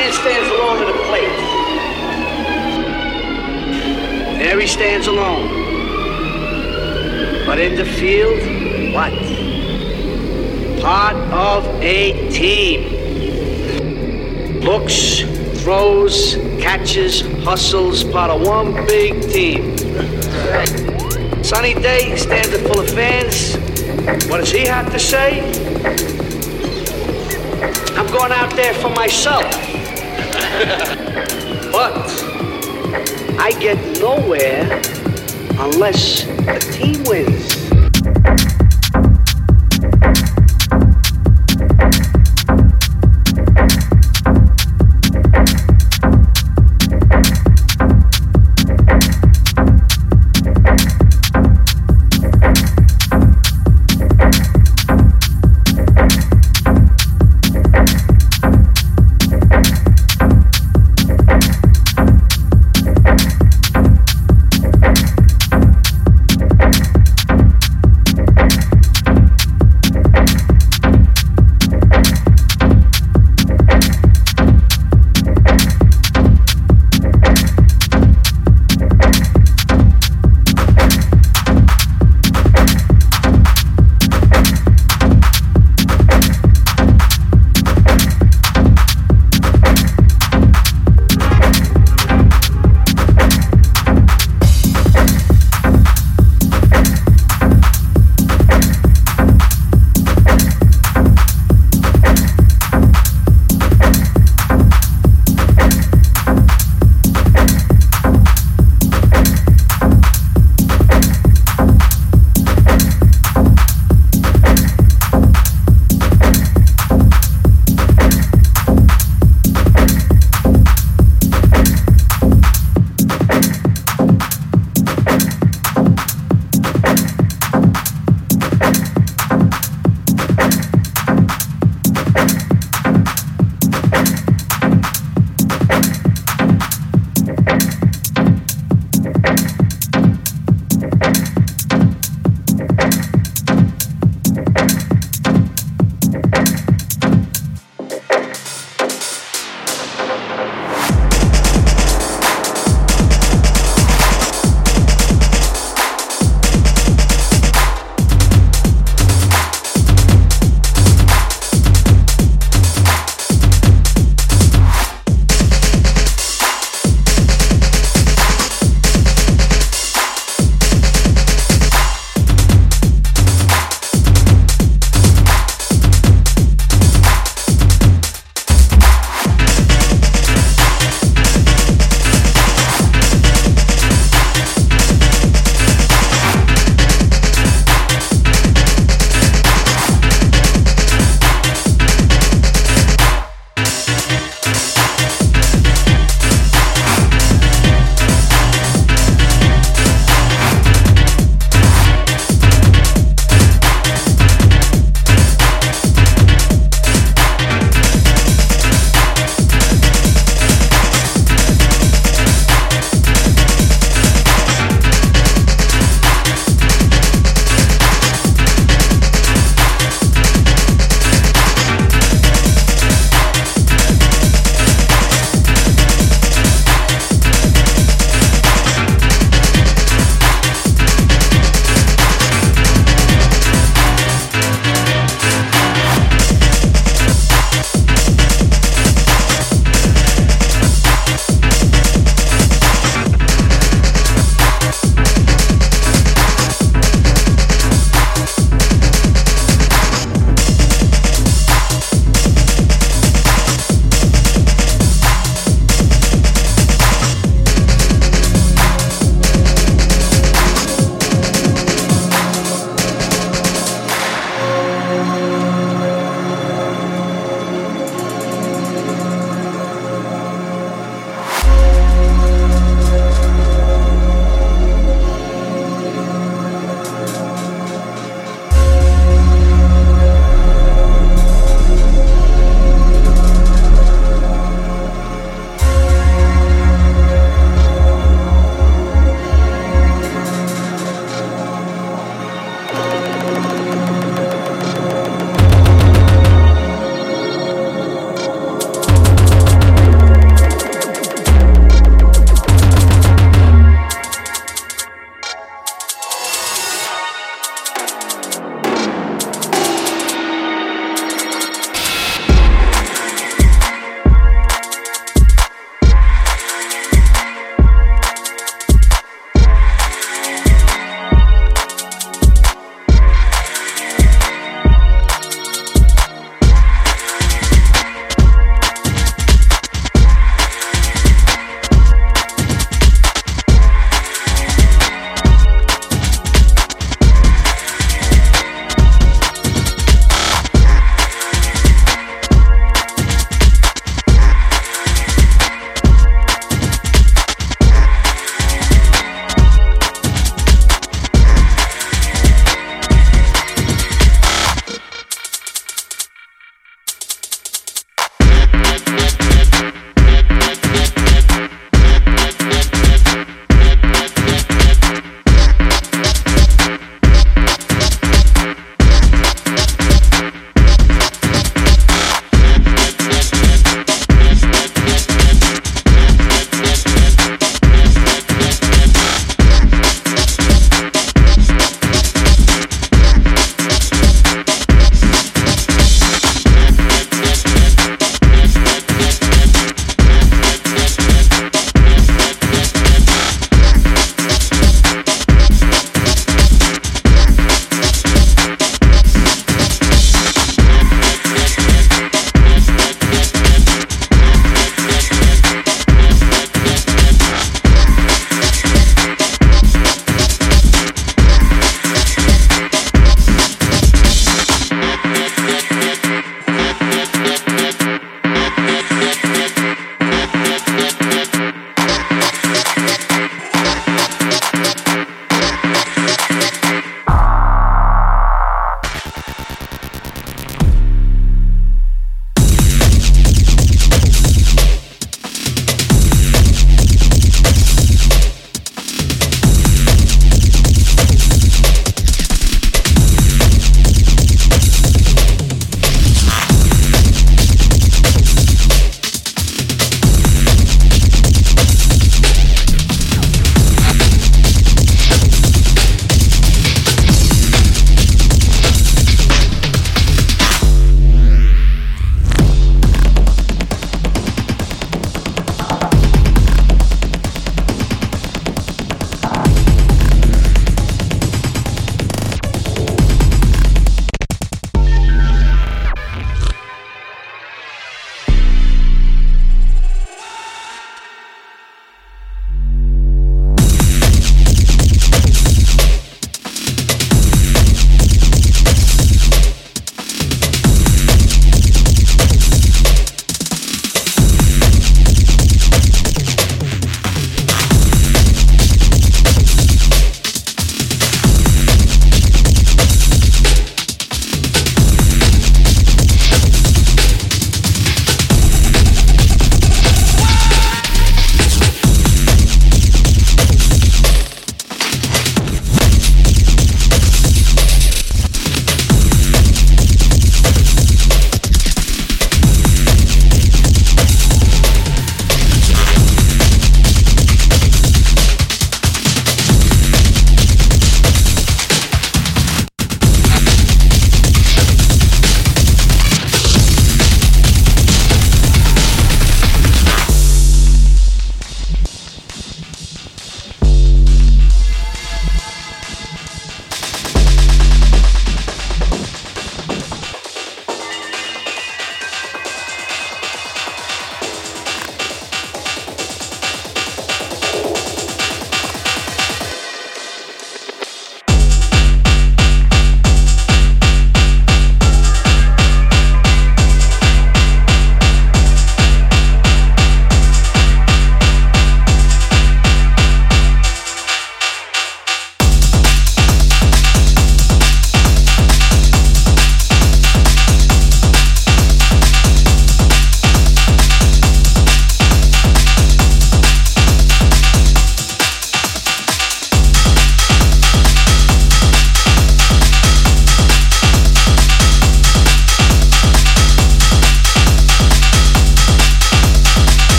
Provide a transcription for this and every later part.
man stands alone at a plate. There he stands alone. But in the field, what? Part of a team. Looks, throws, catches, hustles, part of one big team. Sunny day, stands full of fans. What does he have to say? I'm going out there for myself. but I get nowhere unless the team wins.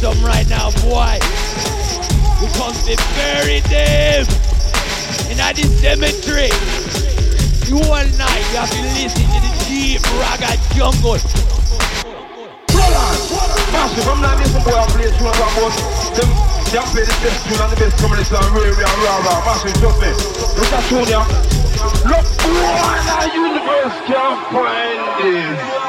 them right now, boy. Because they buried them in this cemetery. You all night, you have to listen to the deep ragga jungle. Massive, I'm not listening to our play tune about us. Them, they play the best tune and the best communist and rare, rare, rare, rare. Massive, trust me. Look at tune, yeah. Look, in the universe can find this.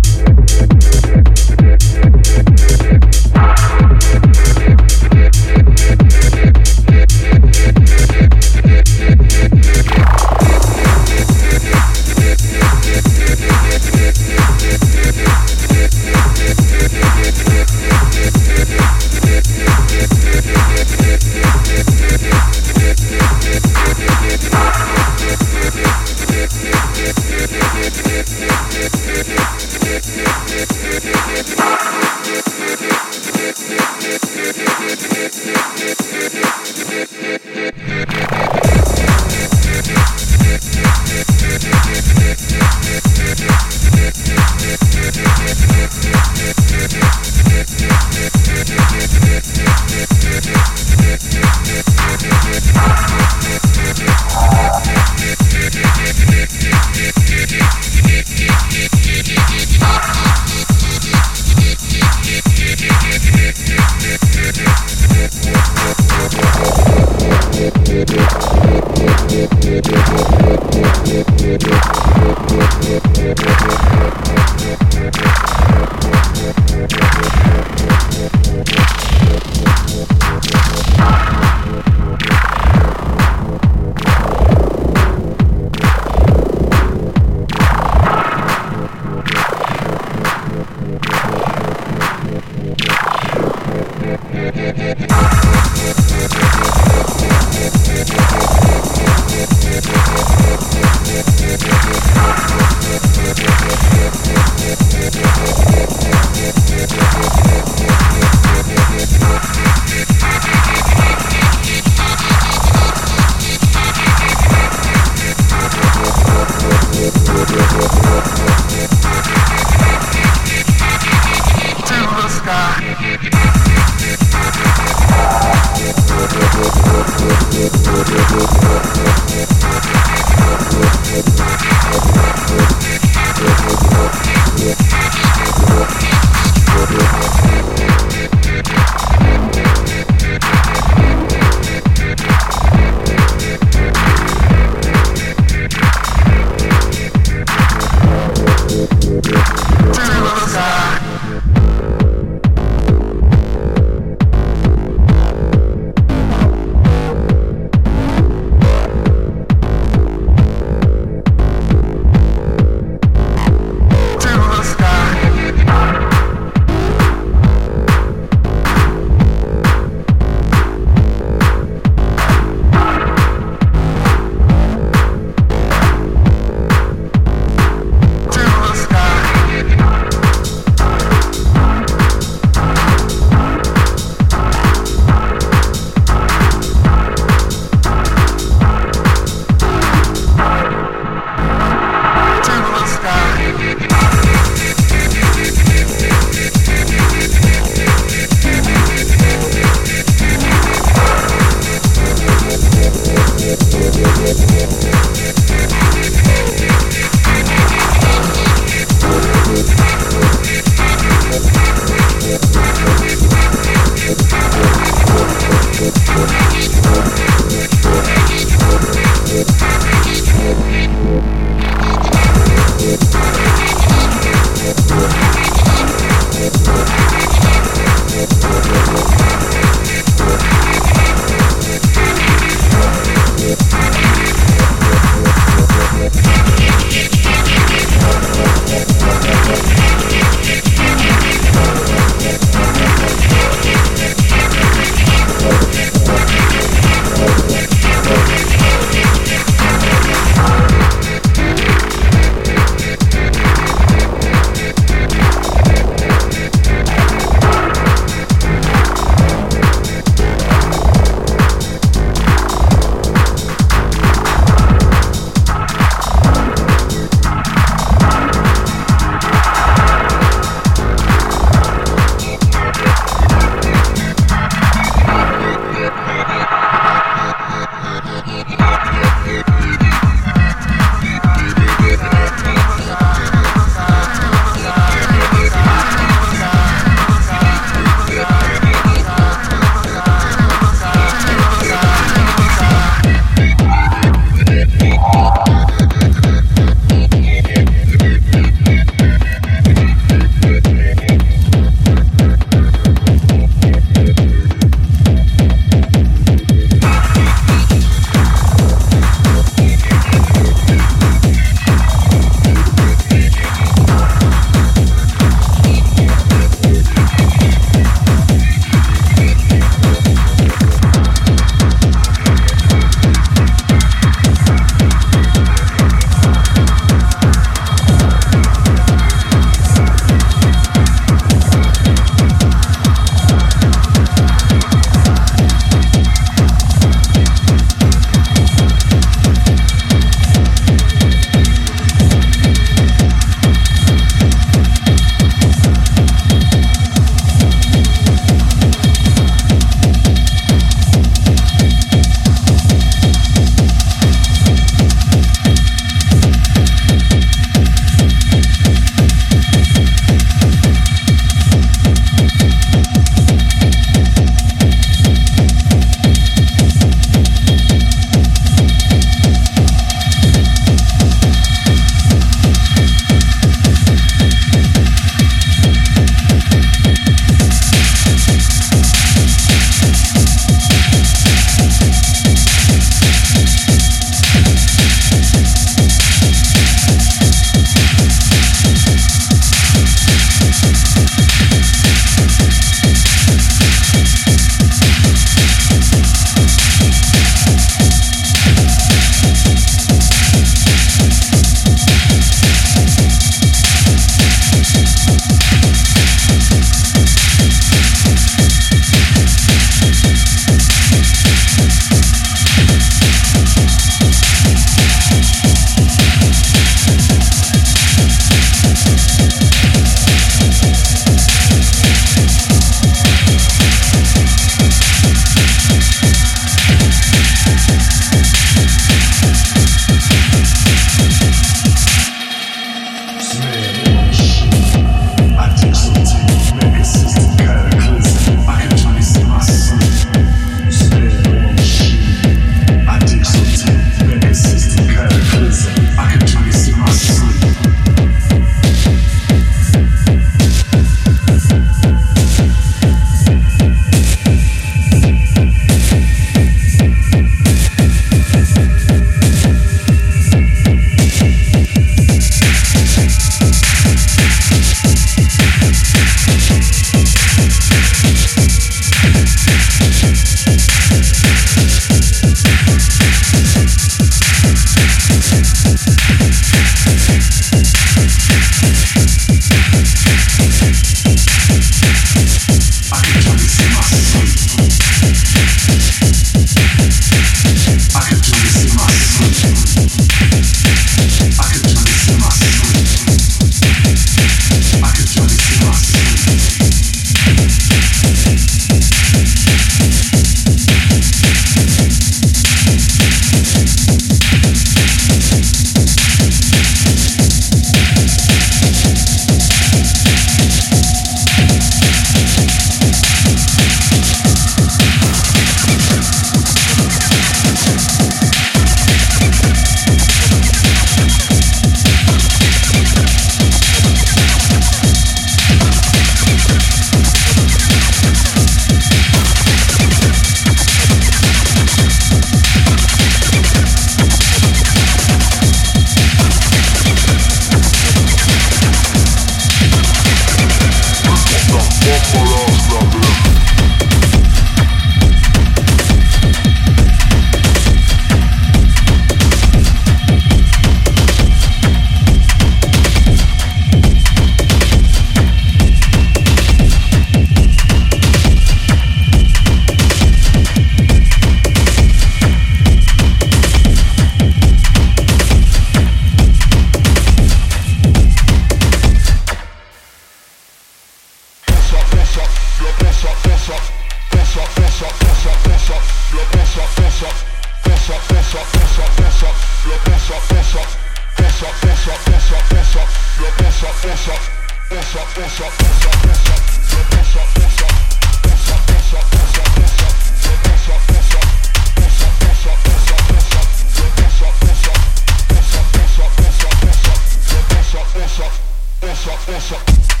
Eso, eso.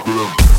problem.